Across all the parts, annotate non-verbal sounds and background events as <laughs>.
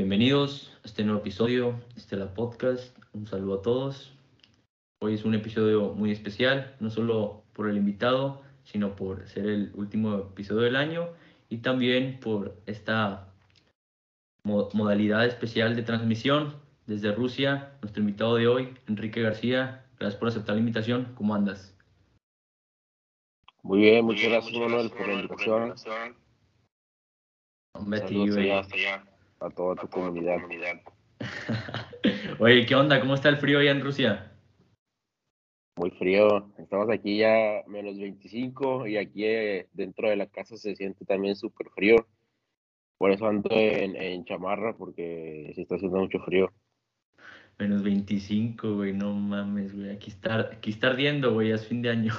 Bienvenidos a este nuevo episodio de Estela Podcast. Un saludo a todos. Hoy es un episodio muy especial, no solo por el invitado, sino por ser el último episodio del año y también por esta modalidad especial de transmisión desde Rusia. Nuestro invitado de hoy, Enrique García. Gracias por aceptar la invitación. ¿Cómo andas? Muy bien, muchas gracias, Manuel, por la invitación. Hombre, a toda tu comunidad. <laughs> Oye, ¿qué onda? ¿Cómo está el frío allá en Rusia? Muy frío. Estamos aquí ya menos 25 y aquí eh, dentro de la casa se siente también súper frío. Por eso ando en, chamarra porque se está haciendo mucho frío. Menos 25, güey, no mames, güey. Aquí está, aquí está ardiendo, güey, es fin de año.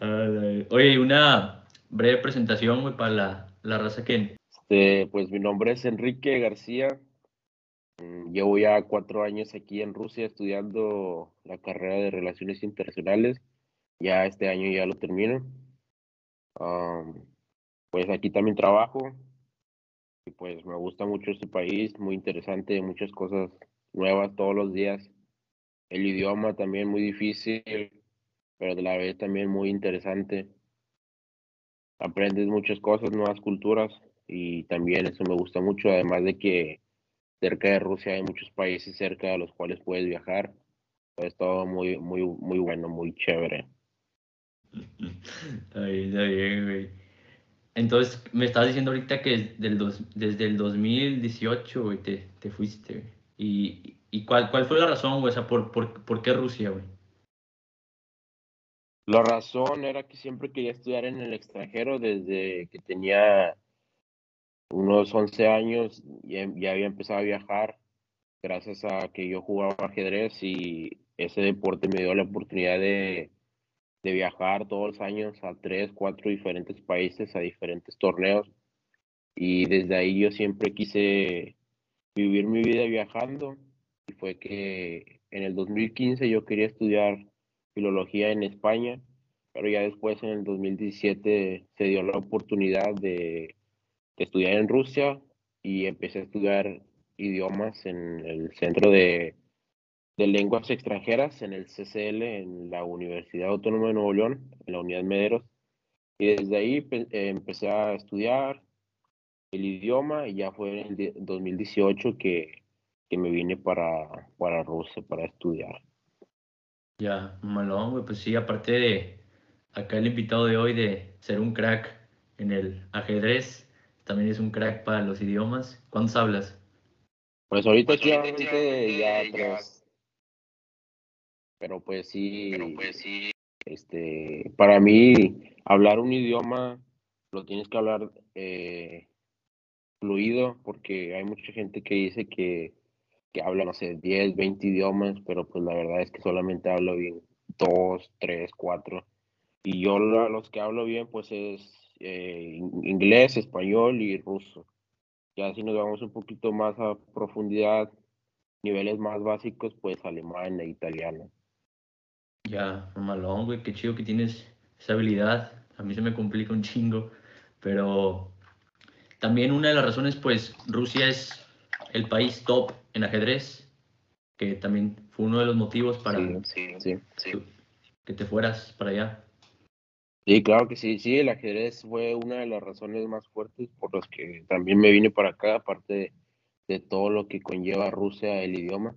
<laughs> Oye, una breve presentación, güey, para la, la raza que, este, pues mi nombre es Enrique García. Mm, llevo ya cuatro años aquí en Rusia estudiando la carrera de Relaciones Internacionales. Ya este año ya lo termino. pues aquí también trabajo y pues me gusta mucho este país, muy interesante, muchas cosas nuevas todos los días. El idioma también muy difícil, pero de la vez también muy interesante. Aprendes muchas cosas, nuevas culturas y también eso me gusta mucho, además de que cerca de Rusia hay muchos países cerca a los cuales puedes viajar. Es todo muy, muy, muy bueno, muy chévere. <laughs> Está bien, está bien, güey. Entonces, me estabas diciendo ahorita que del dos, desde el 2018, güey, te, te fuiste, ¿Y, y cuál, cuál fue la razón, güey? O sea, ¿por, por, por qué Rusia, güey? La razón era que siempre quería estudiar en el extranjero desde que tenía unos 11 años ya, ya, había empezado a viajar gracias a que yo jugaba ajedrez y ese deporte me dio la oportunidad de, de viajar todos los años a tres, cuatro diferentes países, a diferentes torneos. Y desde ahí yo siempre quise vivir mi vida viajando. Y fue que en el 2015 yo quería estudiar filología en España, pero ya después en el 2017 se dio la oportunidad de estudiar en Rusia y empecé a estudiar idiomas en el Centro de, Lenguas Extranjeras, en el CCL, en la Universidad Autónoma de Nuevo León, en la Unidad Mederos. Y desde ahí empecé a estudiar el idioma y ya fue en el 2018 que, que me vine para, para Rusia para estudiar. Ya, malón, pues sí, aparte de acá el invitado de hoy de ser un crack en el ajedrez, también es un crack para los idiomas. ¿Cuántos hablas? Pues ahorita últimamente ya tres. Pero pues sí, Pero pues sí. Este, para mí, hablar un idioma lo tienes que hablar eh, fluido, porque hay mucha gente que dice que, que habla, no sé, 10, 20 idiomas, pero pues la verdad es que solamente hablo bien dos, tres, cuatro. Y yo los que hablo bien, pues es eh, inglés, español y ruso. Ya si nos vamos un poquito más a profundidad, niveles más básicos, pues alemán e italiano. Ya, malón, güey, qué chido que tienes esa habilidad. A mí se me complica un chingo, pero también una de las razones, pues Rusia es el país top en ajedrez, que también fue uno de los motivos para que te fueras para allá. Sí, claro que sí, sí, el ajedrez fue una de las razones más fuertes por las que también me vine para acá, aparte de, todo lo que conlleva Rusia, el idioma.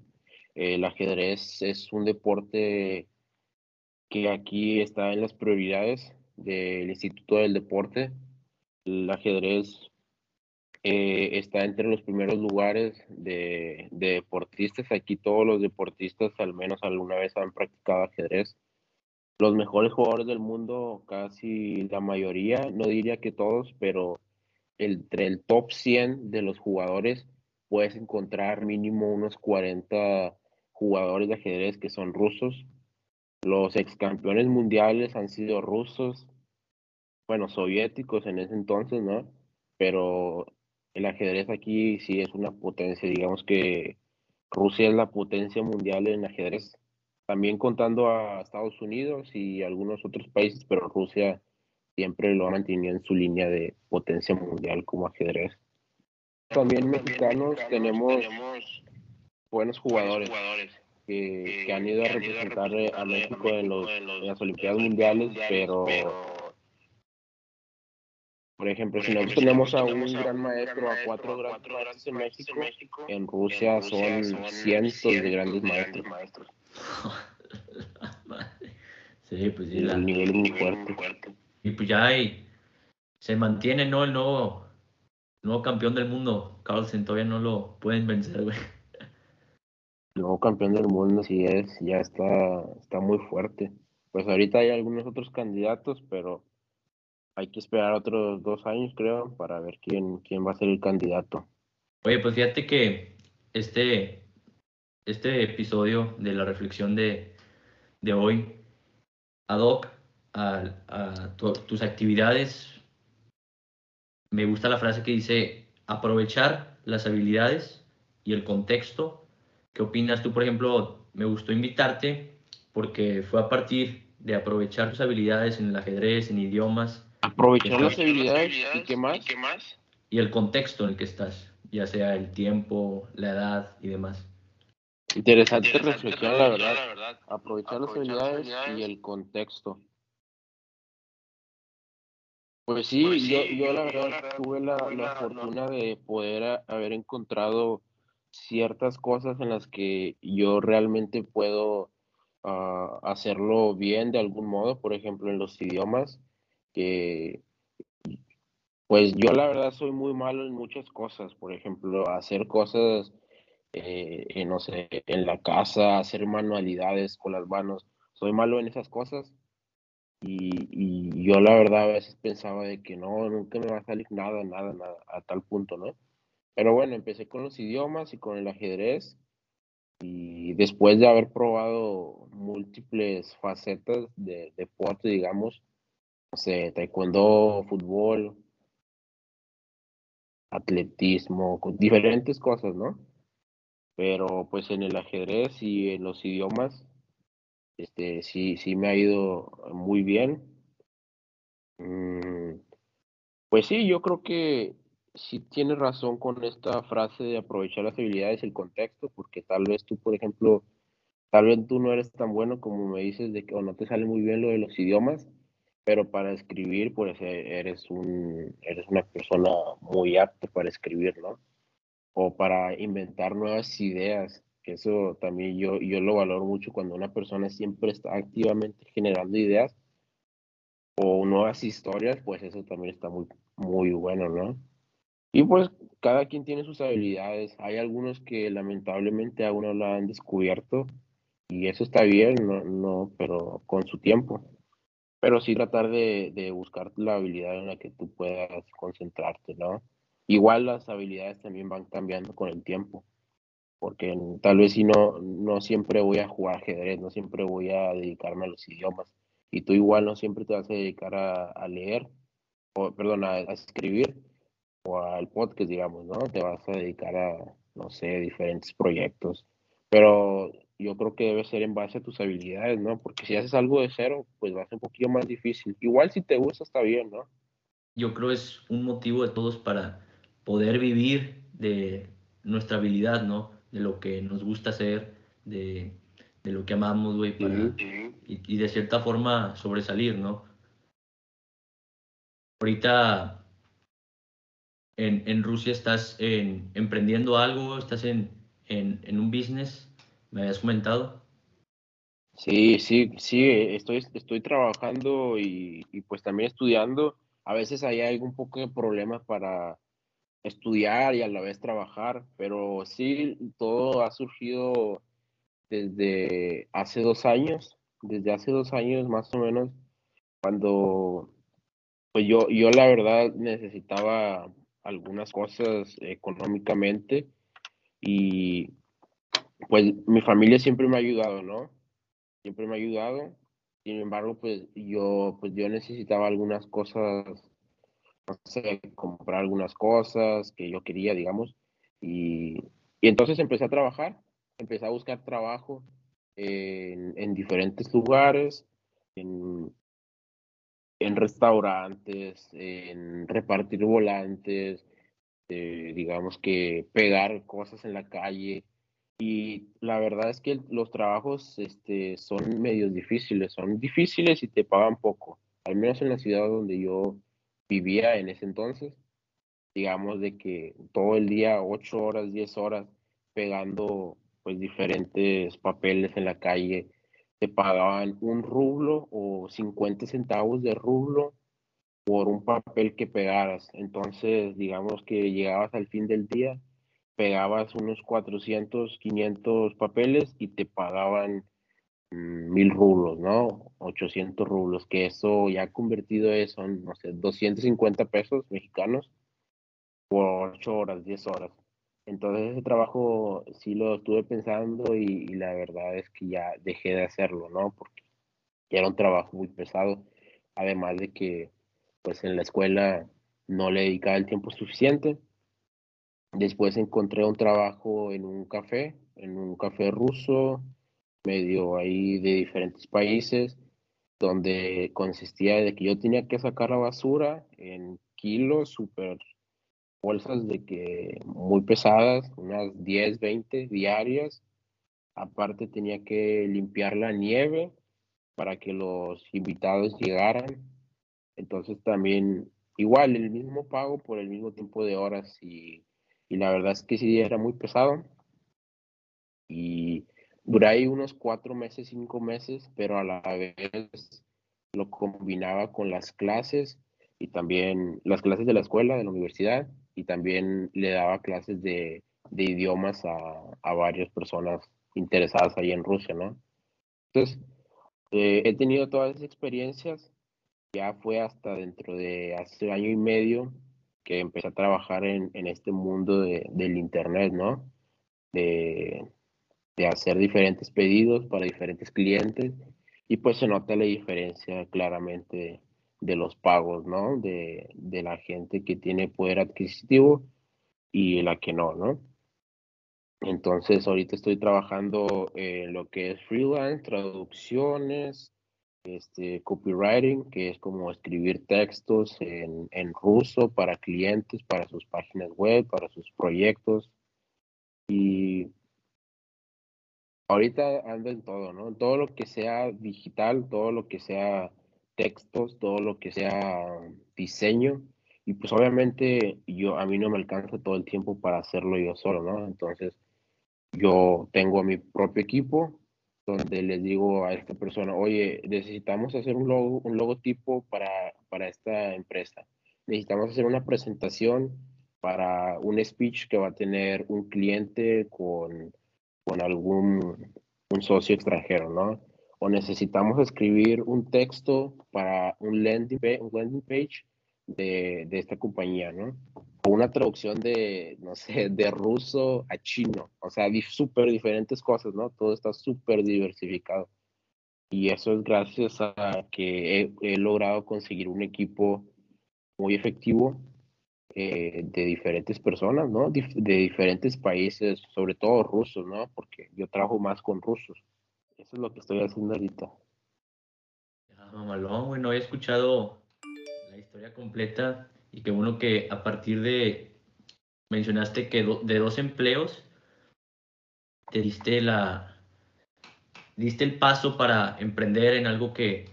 El ajedrez es un deporte que aquí está en las prioridades del Instituto del Deporte. El ajedrez eh, está entre los primeros lugares de, de deportistas. Aquí todos los deportistas al menos alguna vez han practicado ajedrez los mejores jugadores del mundo, casi la mayoría, no diría que todos, pero entre el top 100 de los jugadores puedes encontrar mínimo unos 40 jugadores de ajedrez que son rusos. Los ex campeones mundiales han sido rusos, bueno, soviéticos en ese entonces, ¿no? Pero el ajedrez aquí sí es una potencia, digamos que Rusia es la potencia mundial en ajedrez también contando a Estados Unidos y algunos otros países, pero Rusia siempre lo ha mantenido en su línea de potencia mundial como ajedrez. también mexicanos tenemos buenos jugadores que, han ido a representar a México en, los, en las Olimpiadas Mundiales, pero por ejemplo, si nosotros tenemos a un gran maestro, a cuatro grandes maestros en México, en Rusia son cientos de grandes maestros. Sí, pues sí, el nivel es muy fuerte. Y pues ya hay, se mantiene, ¿no? El nuevo, nuevo campeón del mundo, Carlsen, todavía no lo pueden vencer, güey. Nuevo campeón del mundo, sí es, ya está, está muy fuerte. Pues ahorita hay algunos otros candidatos, pero hay que esperar otros dos años, creo, para ver quién, quién va a ser el candidato. Oye, pues fíjate que este, este episodio de la reflexión de, de hoy, ad hoc a, tus actividades, me gusta la frase que dice aprovechar las habilidades y el contexto. ¿Qué opinas tú, por ejemplo? Me gustó invitarte porque fue a partir de aprovechar tus habilidades en el ajedrez, en idiomas, Aprovechar las habilidades y qué más. Y el contexto en el que estás, ya sea el tiempo, la edad y demás. Interesante, reflexión, la verdad. Aprovechar, las habilidades y el contexto. Pues sí, pues yo, yo la verdad tuve la, la fortuna de poder haber encontrado ciertas cosas en las que yo realmente puedo ah, hacerlo bien de algún modo, por ejemplo en los idiomas que pues yo la verdad soy muy malo en muchas cosas, por ejemplo, hacer cosas, eh, no sé, en la casa, hacer manualidades con las manos, soy malo en esas cosas y, yo la verdad a veces pensaba de que no, nunca me va a salir nada, nada, nada, a tal punto, ¿no? Pero bueno, empecé con los idiomas y con el ajedrez y después de haber probado múltiples facetas de deporte, digamos, no sé, taekwondo, fútbol, atletismo, diferentes cosas, ¿no? Pero pues en el ajedrez y en los idiomas, este, sí, sí me ha ido muy bien. Mm, pues sí, yo creo que sí tienes razón con esta frase de aprovechar las habilidades y el contexto, porque tal vez tú, por ejemplo, tal vez tú no eres tan bueno como me dices de que o no te sale muy bien lo de los idiomas, pero para escribir, pues e, eres, un, eres una persona muy apta para escribir, ¿no? O para inventar nuevas ideas, eso también yo, yo lo valoro mucho cuando una persona siempre está activamente generando ideas o nuevas historias, pues eso también está muy, muy bueno, ¿no? Y pues cada quien tiene sus habilidades. Hay algunos que lamentablemente aún no la han descubierto y eso está bien, no, no, pero con su tiempo pero sí tratar de, de, buscar la habilidad en la que tú puedas concentrarte, ¿no? Igual las habilidades también van cambiando con el tiempo, porque tal vez si no, no siempre voy a jugar ajedrez, no siempre voy a dedicarme a los idiomas, y tú igual no siempre te vas a dedicar a, leer, o perdón, a, a, escribir, o al podcast, digamos, ¿no? Te vas a dedicar a, no sé, diferentes proyectos, pero yo creo que debe ser en base a tus habilidades, ¿no? Porque si haces algo de cero, pues va a ser un poquito más difícil. Igual si te gusta, está bien, ¿no? Yo creo es un motivo de todos para poder vivir de nuestra habilidad, ¿no? De lo que nos gusta hacer, de, lo que amamos, güey, para, y, de cierta forma sobresalir, ¿no? Ahorita en, en Rusia estás en, emprendiendo algo, estás en, en un business me habías comentado. Sí, sí, sí, estoy, estoy trabajando y, pues también estudiando. A veces hay algún poco de problemas para estudiar y a la vez trabajar, pero sí, todo ha surgido desde hace dos años, desde hace dos años más o menos, cuando pues yo, yo la verdad necesitaba algunas cosas económicamente y pues mi familia siempre me ha ayudado, ¿no? Siempre me ha ayudado. Sin embargo, pues yo, pues yo necesitaba algunas cosas, no sé, comprar algunas cosas que yo quería, digamos. Y, y entonces empecé a trabajar, empecé a buscar trabajo en, en diferentes lugares, en, restaurantes, en repartir volantes, digamos que pegar cosas en la calle. Y la verdad es que los trabajos este, son medios difíciles, son difíciles y te pagan poco, al menos en la ciudad donde yo vivía en ese entonces, digamos de que todo el día, 8 horas, 10 horas, pegando pues diferentes papeles en la calle, te pagaban un rublo o 50 centavos de rublo por un papel que pegaras. Entonces, digamos que llegabas al fin del día, pegabas unos 400, 500 papeles y te pagaban mil rublos, ¿no? 800 rublos, que eso ya convertido es, son, no sé, 250 pesos mexicanos por 8 horas, 10 horas. Entonces ese trabajo sí lo estuve pensando y, la verdad es que ya dejé de hacerlo, ¿no? Porque era un trabajo muy pesado, además de que pues en la escuela no le dedicaba el tiempo suficiente. Después encontré un trabajo en un café, en un café ruso, medio ahí de diferentes países, donde consistía de que yo tenía que sacar la basura en kilos, super bolsas de que muy pesadas, unas 10, 20 diarias. Aparte tenía que limpiar la nieve para que los invitados llegaran entonces también igual el mismo pago por el mismo tiempo de horas y, la verdad es que sí era muy pesado. Y duré ahí unos cuatro meses, cinco meses, pero a la vez lo combinaba con las clases y también las clases de la escuela, de la universidad, y también le daba clases de, idiomas a, a, varias personas interesadas ahí en Rusia, ¿no? Entonces, eh, he tenido todas esas experiencias ya fue hasta dentro de hace año y medio que empecé a trabajar en, este mundo del Internet, ¿no? De, hacer diferentes pedidos para diferentes clientes y pues se nota la diferencia claramente de los pagos, ¿no? De, de la gente que tiene poder adquisitivo y la que no, ¿no? Entonces ahorita estoy trabajando en lo que es freelance, traducciones, este, copywriting, que es como escribir textos en, en, ruso para clientes, para sus páginas web, para sus proyectos. Y ahorita ando en todo, ¿no? Todo lo que sea digital, todo lo que sea textos, todo lo que sea diseño. Y pues obviamente yo a mí no me alcanza todo el tiempo para hacerlo yo solo, ¿no? Entonces yo tengo mi propio equipo donde les digo a esta persona, oye, necesitamos hacer un, logo, un logotipo para, para esta empresa. Necesitamos hacer una presentación para un speech que va a tener un cliente con, con algún un socio extranjero, ¿no? O necesitamos escribir un texto para un landing, un landing page de, de esta compañía, ¿no? una traducción de, no sé, de ruso a chino. O sea, súper diferentes cosas, ¿no? Todo está súper diversificado. Y eso es gracias a que he, logrado conseguir un equipo muy efectivo eh, de diferentes personas, ¿no? de diferentes países, sobre todo rusos, ¿no? Porque yo trabajo más con rusos. Eso es lo que estoy haciendo ahorita. Ah, mamalón, bueno, he escuchado la historia completa y que uno que a partir de, mencionaste que de dos empleos, te diste la, diste el paso para emprender en algo que,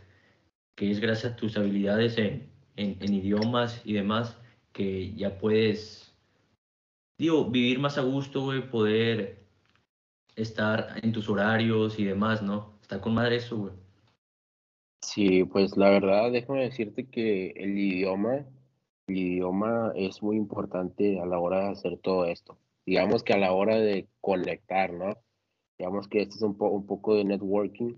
que es gracias a tus habilidades en, en, idiomas y demás, que ya puedes, digo, vivir más a gusto, poder estar en tus horarios y demás, ¿no? Está con madre eso, güey. Sí, pues la verdad, déjame decirte que el idioma idioma es muy importante a la hora de hacer todo esto. Digamos que a la hora de conectar, ¿no? Digamos que esto es un, un poco de networking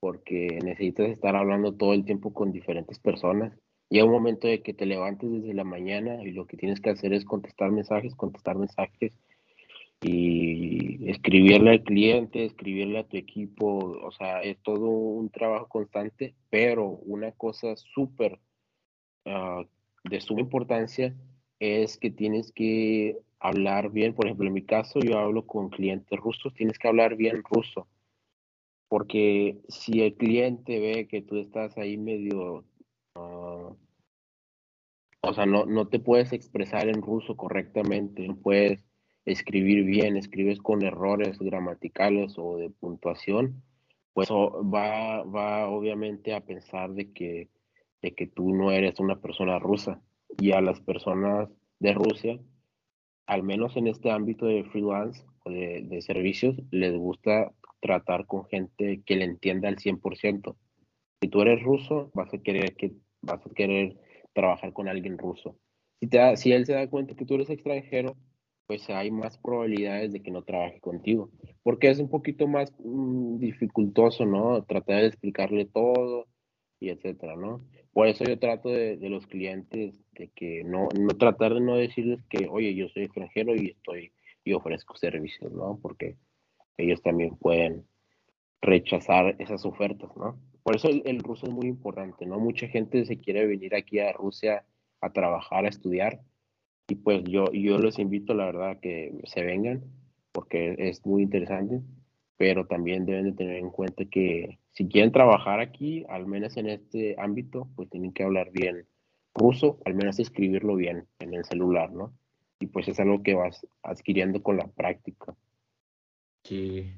porque necesitas estar hablando todo el tiempo con diferentes personas. Llega un momento de que te levantes desde la mañana y lo que tienes que hacer es contestar mensajes, contestar mensajes y escribirle al cliente, escribirle a tu equipo, o sea, es todo un trabajo constante, pero una cosa súper uh, de suma importancia es que tienes que hablar bien, por ejemplo, en mi caso yo hablo con clientes rusos, tienes que hablar bien ruso, porque si el cliente ve que tú estás ahí medio, o sea, no, no te puedes expresar en ruso correctamente, no puedes escribir bien, escribes con errores gramaticales o de puntuación, pues va, va obviamente a pensar de que, de que tú no eres una persona rusa. Y a las personas de Rusia, al menos en este ámbito de freelance o de, de servicios, les gusta tratar con gente que le entienda al 100%. Si tú eres ruso, vas a querer que vas a querer trabajar con alguien ruso. Si, te si él se da cuenta que tú eres extranjero, pues hay más probabilidades de que no trabaje contigo, porque es un poquito más mm, dificultoso, ¿no? Tratar de explicarle todo y etcétera, ¿no? Por eso yo trato de, de, los clientes de que no, no tratar de no decirles que, oye, yo soy extranjero y estoy y ofrezco servicios, ¿no? Porque ellos también pueden rechazar esas ofertas, ¿no? Por eso el, ruso es muy importante, ¿no? Mucha gente se quiere venir aquí a Rusia a trabajar, a estudiar, y pues yo, yo los invito, la verdad, que se vengan, porque es muy interesante, pero también deben de tener en cuenta que si quieren trabajar aquí, al menos en este ámbito, pues tienen que hablar bien ruso, al menos escribirlo bien en el celular, ¿no? Y pues es algo que vas adquiriendo con la práctica. Sí,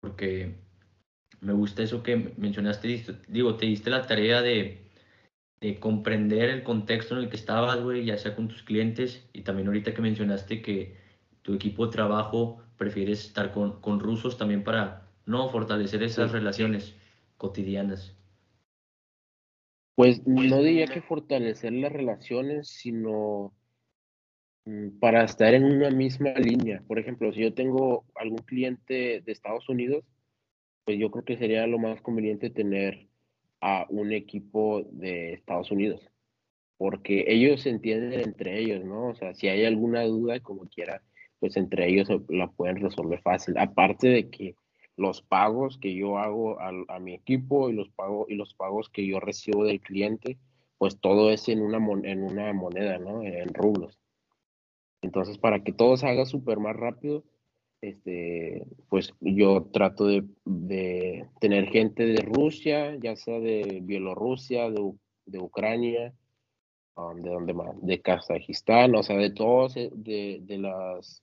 porque me gusta eso que mencionaste, digo, te diste la tarea de, comprender el contexto en el que estabas, güey, ya sea con tus clientes y también ahorita que mencionaste que tu equipo de trabajo prefieres estar con, con rusos también para, no, fortalecer esas relaciones cotidianas. Pues no diría que fortalecer las relaciones, sino mm, para estar en una misma línea. Por ejemplo, si yo tengo algún cliente de Estados Unidos, pues yo creo que sería lo más conveniente tener a un equipo de Estados Unidos, porque ellos se entienden entre ellos, ¿no? O sea, si hay alguna duda, como quiera, pues entre ellos la pueden resolver fácil. Aparte de que los pagos que yo hago a, a mi equipo y los, pagos, y los pagos que yo recibo del cliente, pues todo es en una, en una moneda, ¿no? En rublos. Entonces, para que todo se haga súper más rápido, este, pues yo trato de, tener gente de Rusia, ya sea de Bielorrusia, de, Ucrania, um, de donde más, de Kazajistán, o sea, de todos, eh, de, las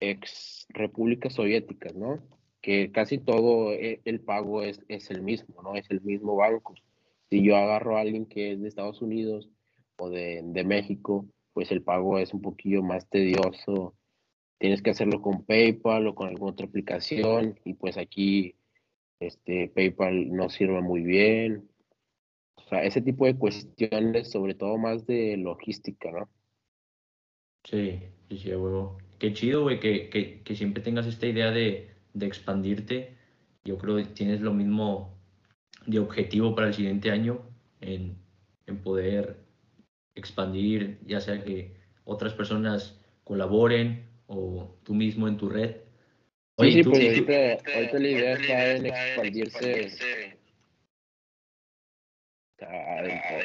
ex repúblicas soviéticas, ¿no? Que casi todo eh, el pago es, es el mismo, ¿no? Es el mismo banco. Si yo agarro a alguien que es de Estados Unidos o de, de México, pues el pago es un poquillo más tedioso tienes que hacerlo con PayPal o con alguna otra aplicación y pues aquí este PayPal no sirve muy bien. O sea, ese tipo de cuestiones, sobre todo más de logística, ¿no? Sí, sí, sí, huevo. Qué chido, güey, que, que, que, siempre tengas esta idea de, de expandirte. Yo creo que tienes lo mismo de objetivo para el siguiente año en, en poder expandir, ya sea que otras personas colaboren o tú mismo en tu red. sí, sí, pues ahorita, la idea está en expandirse,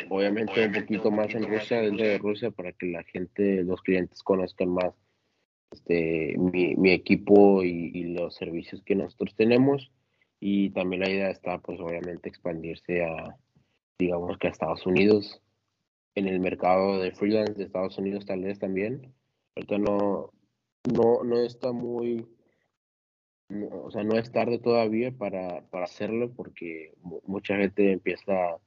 obviamente un poquito más en Rusia, dentro de Rusia, para que la gente, los clientes conozcan más este, mi, mi equipo y, y, los servicios que nosotros tenemos. Y también la idea está, pues obviamente, expandirse a, digamos que a Estados Unidos, en el mercado de freelance de Estados Unidos tal vez también. Ahorita no, no, no está muy, o sea, no es tarde todavía para, para hacerlo porque mucha gente empieza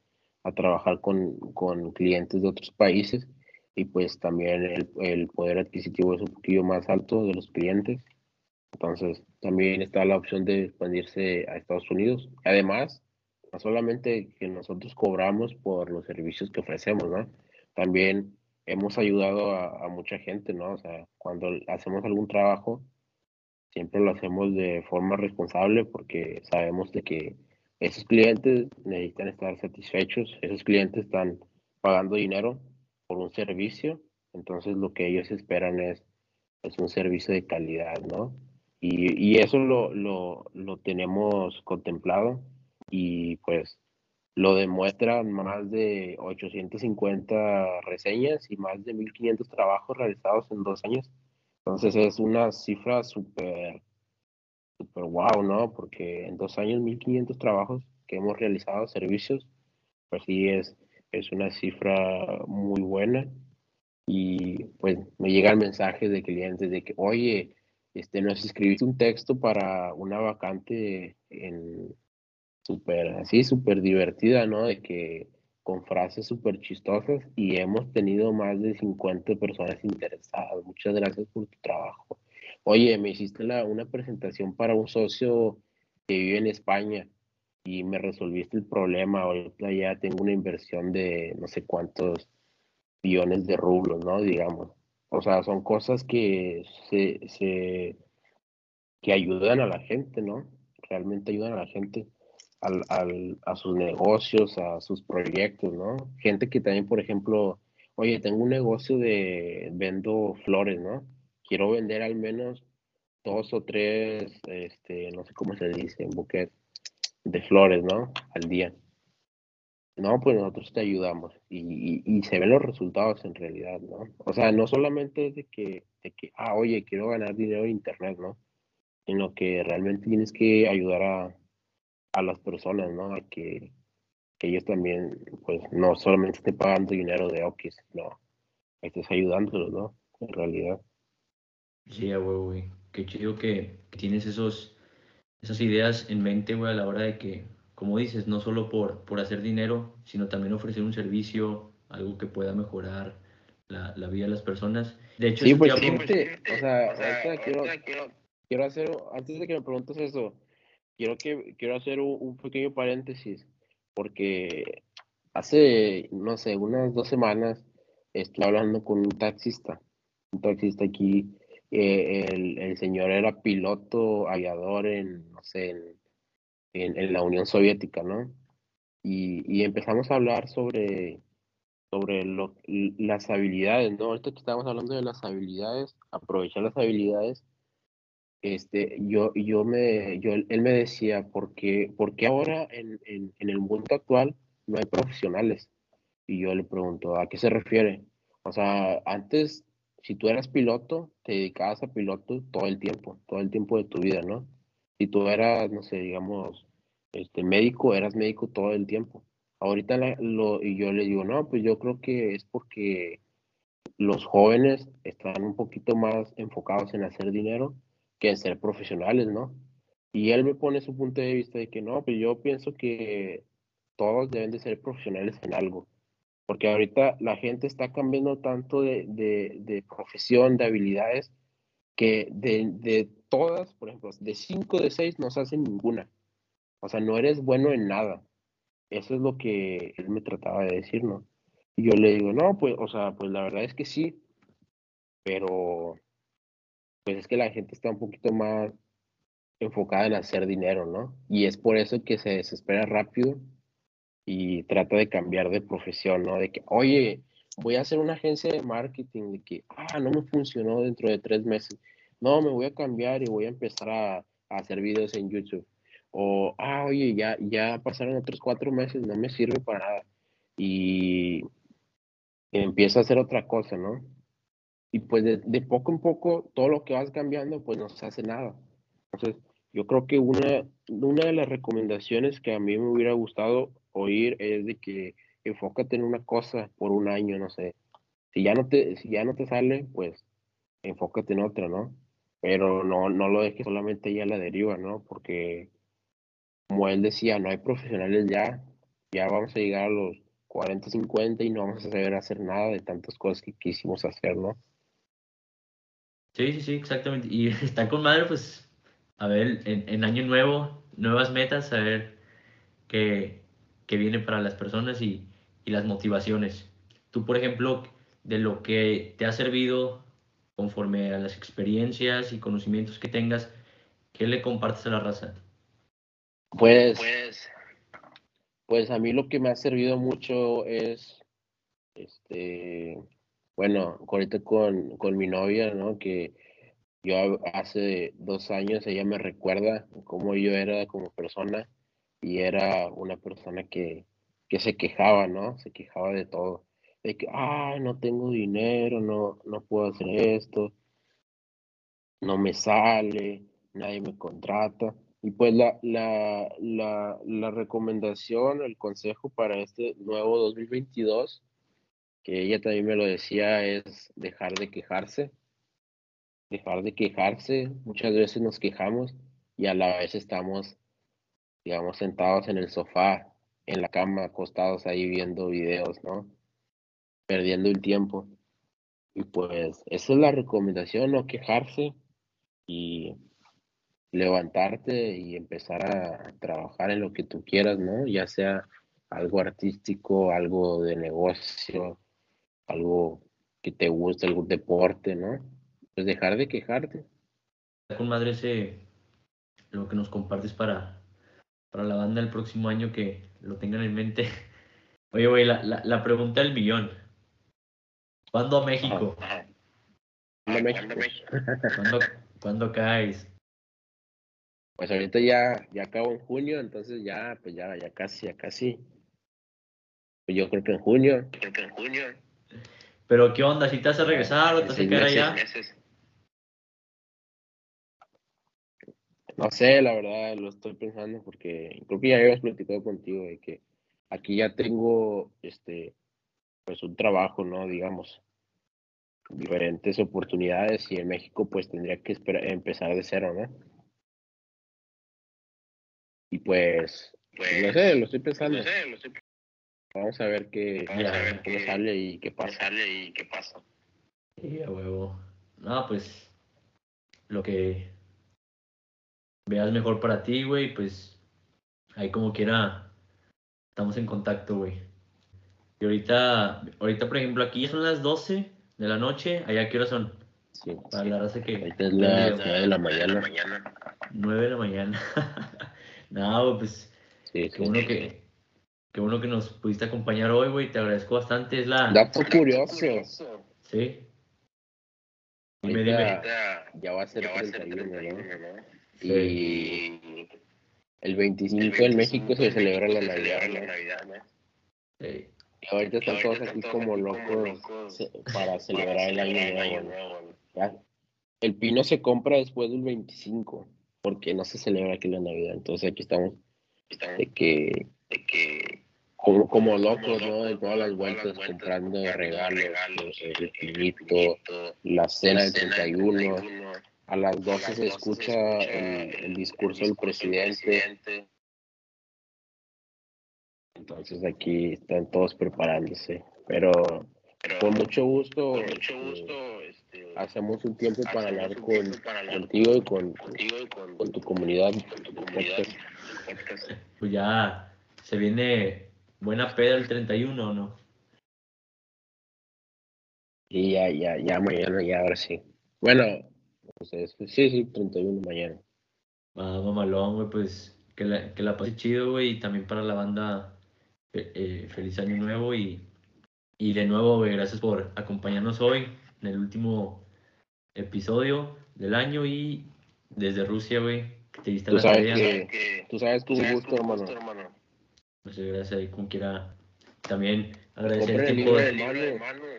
a, trabajar con, con, clientes de otros países y pues también el, el, poder adquisitivo es un poquito más alto de los clientes. Entonces también está la opción de expandirse a Estados Unidos. Además, no solamente que nosotros cobramos por los servicios que ofrecemos, ¿no? También hemos ayudado a, mucha gente, ¿no? O sea, cuando hacemos algún trabajo, siempre lo hacemos de forma responsable porque sabemos de que esos clientes necesitan estar satisfechos, esos clientes están pagando dinero por un servicio, entonces lo que ellos esperan es, es un servicio de calidad, ¿no? Y, y eso lo, lo, lo tenemos contemplado y pues lo demuestran más de 850 reseñas y más de 1500 trabajos realizados en dos años. Entonces es una cifra súper, súper wow, ¿no? Porque en dos años 1500 trabajos que hemos realizado, servicios, pues sí es, es una cifra muy buena y pues me llegan mensajes de clientes de que, oye, este, nos escribiste un texto para una vacante en súper, así, súper divertida, ¿no? De que con frases súper chistosas y hemos tenido más de 50 personas interesadas. Muchas gracias por tu trabajo. Oye, me hiciste la, una presentación para un socio que vive en España y me resolviste el problema. Ahorita ya tengo una inversión de no sé cuántos billones de rublos, ¿no? Digamos. O sea, son cosas que se, se que ayudan a la gente, ¿no? Realmente ayudan a la gente al, al, a sus negocios, a sus proyectos, ¿no? Gente que también, por ejemplo, oye, tengo un negocio de vendo flores, ¿no? Quiero vender al menos dos o tres, este, no sé cómo se dice, buquet de flores, ¿no? Al día. No, pues nosotros te ayudamos y, y, se ven los resultados en realidad, ¿no? O sea, no solamente es de que, de que, ah, oye, quiero ganar dinero en Internet, ¿no? Sino que realmente tienes que ayudar a, a las personas, ¿no? A que, ellos también, pues, no solamente estén pagando dinero de Okis, no, estés ayudándolos, ¿no? En realidad. Sí, güey, Qué chido que, tienes esos, esas ideas en mente, güey, a la hora de que, como dices, no solo por, por hacer dinero, sino también ofrecer un servicio, algo que pueda mejorar la, la vida de las personas. De hecho, sí, pues, sí, o sea, quiero, quiero hacer, antes de que me preguntes eso, quiero, que, quiero hacer un, pequeño paréntesis, porque hace, no sé, unas dos semanas estoy hablando con un taxista, un taxista aquí, eh, el, el, señor era piloto aviador en, no sé, en, en, la Unión Soviética, ¿no? Y, y, empezamos a hablar sobre, sobre lo, las habilidades, ¿no? Ahorita que estamos hablando de las habilidades, aprovechar las habilidades este, yo, yo me, yo, él me decía, ¿por qué, ahora en, en, en, el mundo actual no hay profesionales? Y yo le pregunto, ¿a qué se refiere? O sea, antes, si tú eras piloto, te dedicabas a piloto todo el tiempo, todo el tiempo de tu vida, ¿no? Si tú eras, no sé, digamos, este, médico, eras médico todo el tiempo. Ahorita lo, y yo le digo, no, pues yo creo que es porque los jóvenes están un poquito más enfocados en hacer dinero que ser profesionales, ¿no? Y él me pone su punto de vista de que no, pues yo pienso que todos deben de ser profesionales en algo, porque ahorita la gente está cambiando tanto de, de, profesión, de habilidades, que de, de, todas, por ejemplo, de cinco de seis no se hace ninguna. O sea, no eres bueno en nada. Eso es lo que él me trataba de decir, ¿no? Y yo le digo, no, pues, o sea, pues la verdad es que sí, pero pues es que la gente está un poquito más enfocada en hacer dinero, ¿no? Y es por eso que se desespera rápido y trata de cambiar de profesión, ¿no? De que, oye, voy a hacer una agencia de marketing, de que, ah, no me funcionó dentro de tres meses. No, me voy a cambiar y voy a empezar a, hacer videos en YouTube. O, ah, oye, ya, ya pasaron otros cuatro meses, no me sirve para nada. Y empieza a hacer otra cosa, ¿no? Y pues de, poco en poco todo lo que vas cambiando pues no se hace nada. Entonces yo creo que una, una de las recomendaciones que a mí me hubiera gustado oír es de que enfócate en una cosa por un año, no sé. Si ya no te, si ya no te sale, pues enfócate en otra, ¿no? Pero no, no lo dejes solamente ya la deriva, ¿no? Porque como él decía, no hay profesionales ya, ya vamos a llegar a los 40, 50 y no vamos a saber hacer nada de tantas cosas que quisimos hacer, ¿no? Sí, sí, sí, exactamente. Y <laughs> está con madre, pues, a ver, en, año nuevo, nuevas metas, a ver qué, qué viene para las personas y, y, las motivaciones. Tú, por ejemplo, de lo que te ha servido conforme a las experiencias y conocimientos que tengas, ¿qué le compartes a la raza? Pues, pues, pues a mí lo que me ha servido mucho es, este, bueno, ahorita con, con mi novia, ¿no? Que yo hace dos años ella me recuerda cómo yo era como persona y era una persona que, que se quejaba, ¿no? Se quejaba de todo. De que, ah, no tengo dinero, no, no puedo hacer esto, no me sale, nadie me contrata. Y pues la, la, la, la recomendación, el consejo para este nuevo 2022 que ella también me lo decía, es dejar de quejarse. Dejar de quejarse. Muchas veces nos quejamos y a la vez estamos, digamos, sentados en el sofá, en la cama, acostados ahí viendo videos, ¿no? Perdiendo el tiempo. Y pues esa es la recomendación, no quejarse y levantarte y empezar a trabajar en lo que tú quieras, ¿no? Ya sea algo artístico, algo de negocio, algo que te guste, algún deporte, ¿no? Pues dejar de quejarte. Con madre ese, lo que nos compartes para, para la banda el próximo año que lo tengan en mente. <laughs> Oye, güey, la, la, la, pregunta del millón. ¿Cuándo a México? ¿Cuándo a México? <laughs> ¿Cuándo, ¿Cuándo caes? Pues ahorita ya, ya acabo en junio, entonces ya, pues ya, ya casi, ya casi. Pues yo creo que en junio. Creo que en junio. Pero ¿qué onda? ¿Si te vas a regresar o te a quedar allá? No sé, la verdad, lo estoy pensando porque creo que ya habías platicado contigo de que aquí ya tengo, este, pues un trabajo, ¿no? Digamos, diferentes oportunidades y en México pues tendría que empezar de cero, ¿no? Y pues, pues no sé, lo estoy pensando. No sé, lo estoy... Vamos a ver qué, a ver cómo sale y qué pasa. Sale y qué pasa. Sí, a huevo. No, pues lo que veas mejor para ti, güey, pues ahí como quiera estamos en contacto, güey. Y ahorita, ahorita por ejemplo, aquí son las 12 de la noche, allá qué hora son? Sí, para la raza que... Ahorita es las 9 de la mañana. 9 de la mañana. <laughs> no, pues sí, qué uno que Qué bueno que nos pudiste acompañar hoy, güey. Te agradezco bastante. Es la. Dato curioso. Sí. Dime, dime. Ya va a ser el 31, ¿no? Y el 25 en México se celebra la Navidad, ¿no? Sí. Y ahorita están todos aquí como locos para celebrar el año nuevo. El pino se compra después del 25 porque no se celebra aquí la Navidad. Entonces aquí estamos de que, de que como, como locos, ¿no? De todas las vueltas comprando regalos, el pinito, la cena del 31. A las 12 se escucha el, discurso del presidente. Entonces aquí están todos preparándose. Pero con mucho gusto, este, hacemos un tiempo para hablar con, contigo y con, con, tu comunidad. Pues ya se viene Buena peda el 31, ¿o no? Y ya, ya, ya mañana, ya ahora sí. Bueno, pues sí, sí, 31 mañana. Ah, mamalón, güey, pues que la, que la pase chido, güey, y también para la banda, eh, feliz año nuevo y, y de nuevo, güey, gracias por acompañarnos hoy en el último episodio del año y desde Rusia, güey, te diste la tarea. Que, tú sabes que un gusto, hermano. Muchas gracias ahí como quiera. También agradecer el tiempo. De...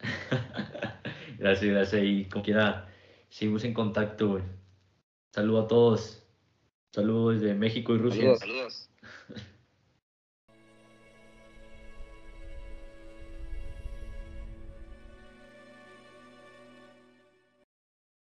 <laughs> gracias, gracias. Y como quiera, seguimos en contacto. Saludos a todos. Saludos desde México y Rusia. Saludos.